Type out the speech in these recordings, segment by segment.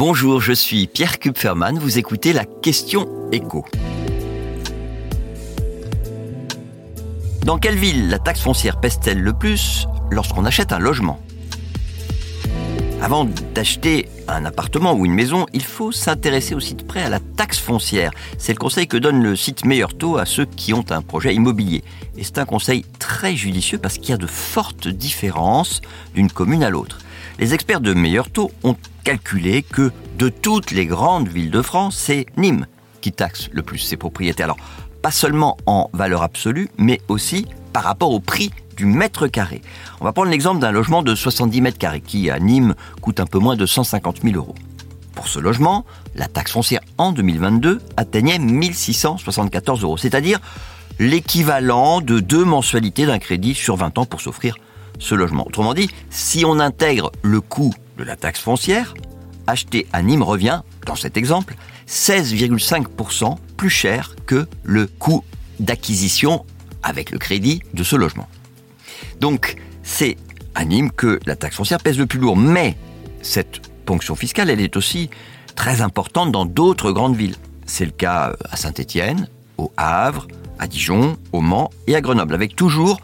Bonjour, je suis Pierre Kupferman, vous écoutez la question écho. Dans quelle ville la taxe foncière pèse-t-elle le plus lorsqu'on achète un logement? Avant d'acheter un appartement ou une maison, il faut s'intéresser aussi de près à la taxe foncière. C'est le conseil que donne le site Meilleur Taux à ceux qui ont un projet immobilier. Et c'est un conseil très judicieux parce qu'il y a de fortes différences d'une commune à l'autre. Les experts de Meilleur Taux ont calculé que de toutes les grandes villes de France, c'est Nîmes qui taxe le plus ses propriétaires. Alors, pas seulement en valeur absolue, mais aussi par rapport au prix du mètre carré. On va prendre l'exemple d'un logement de 70 mètres carrés qui, à Nîmes, coûte un peu moins de 150 000 euros. Pour ce logement, la taxe foncière en 2022 atteignait 1674 euros, c'est-à-dire l'équivalent de deux mensualités d'un crédit sur 20 ans pour s'offrir ce logement. Autrement dit, si on intègre le coût de la taxe foncière, acheter à Nîmes revient, dans cet exemple, 16,5% plus cher que le coût d'acquisition avec le crédit de ce logement. Donc, c'est à Nîmes que la taxe foncière pèse le plus lourd. Mais cette ponction fiscale, elle est aussi très importante dans d'autres grandes villes. C'est le cas à Saint-Étienne, au Havre, à Dijon, au Mans et à Grenoble, avec toujours,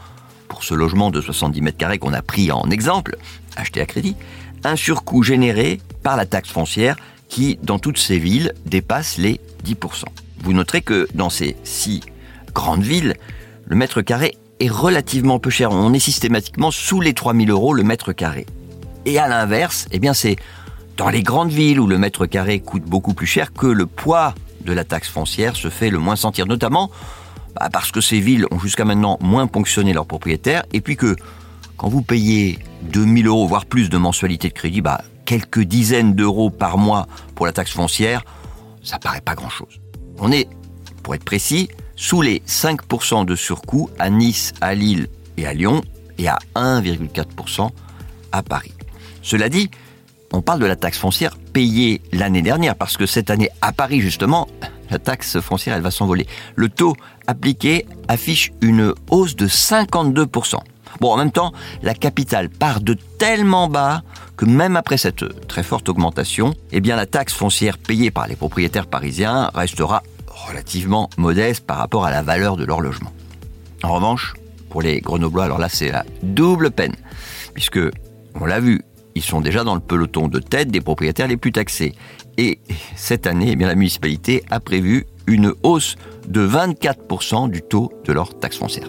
pour ce logement de 70 mètres carrés qu'on a pris en exemple, acheté à crédit, un surcoût généré par la taxe foncière qui, dans toutes ces villes, dépasse les 10%. Vous noterez que dans ces six grandes villes, le mètre carré est relativement peu cher. On est systématiquement sous les 3000 euros le mètre carré. Et à l'inverse, eh bien c'est dans les grandes villes où le mètre carré coûte beaucoup plus cher que le poids de la taxe foncière se fait le moins sentir, notamment bah, parce que ces villes ont jusqu'à maintenant moins ponctionné leurs propriétaires, et puis que quand vous payez 2000 euros, voire plus de mensualité de crédit, bah, quelques dizaines d'euros par mois pour la taxe foncière, ça paraît pas grand-chose. On est, pour être précis, sous les 5% de surcoût à Nice, à Lille et à Lyon, et à 1,4% à Paris. Cela dit, on parle de la taxe foncière payée l'année dernière, parce que cette année, à Paris justement, la taxe foncière, elle va s'envoler. Le taux appliqué affiche une hausse de 52%. Bon, en même temps, la capitale part de tellement bas que même après cette très forte augmentation, eh bien la taxe foncière payée par les propriétaires parisiens restera relativement modeste par rapport à la valeur de leur logement. En revanche, pour les Grenoblois, alors là c'est la double peine, puisque, on l'a vu, ils sont déjà dans le peloton de tête des propriétaires les plus taxés. Et cette année, eh bien, la municipalité a prévu une hausse de 24% du taux de leur taxe foncière.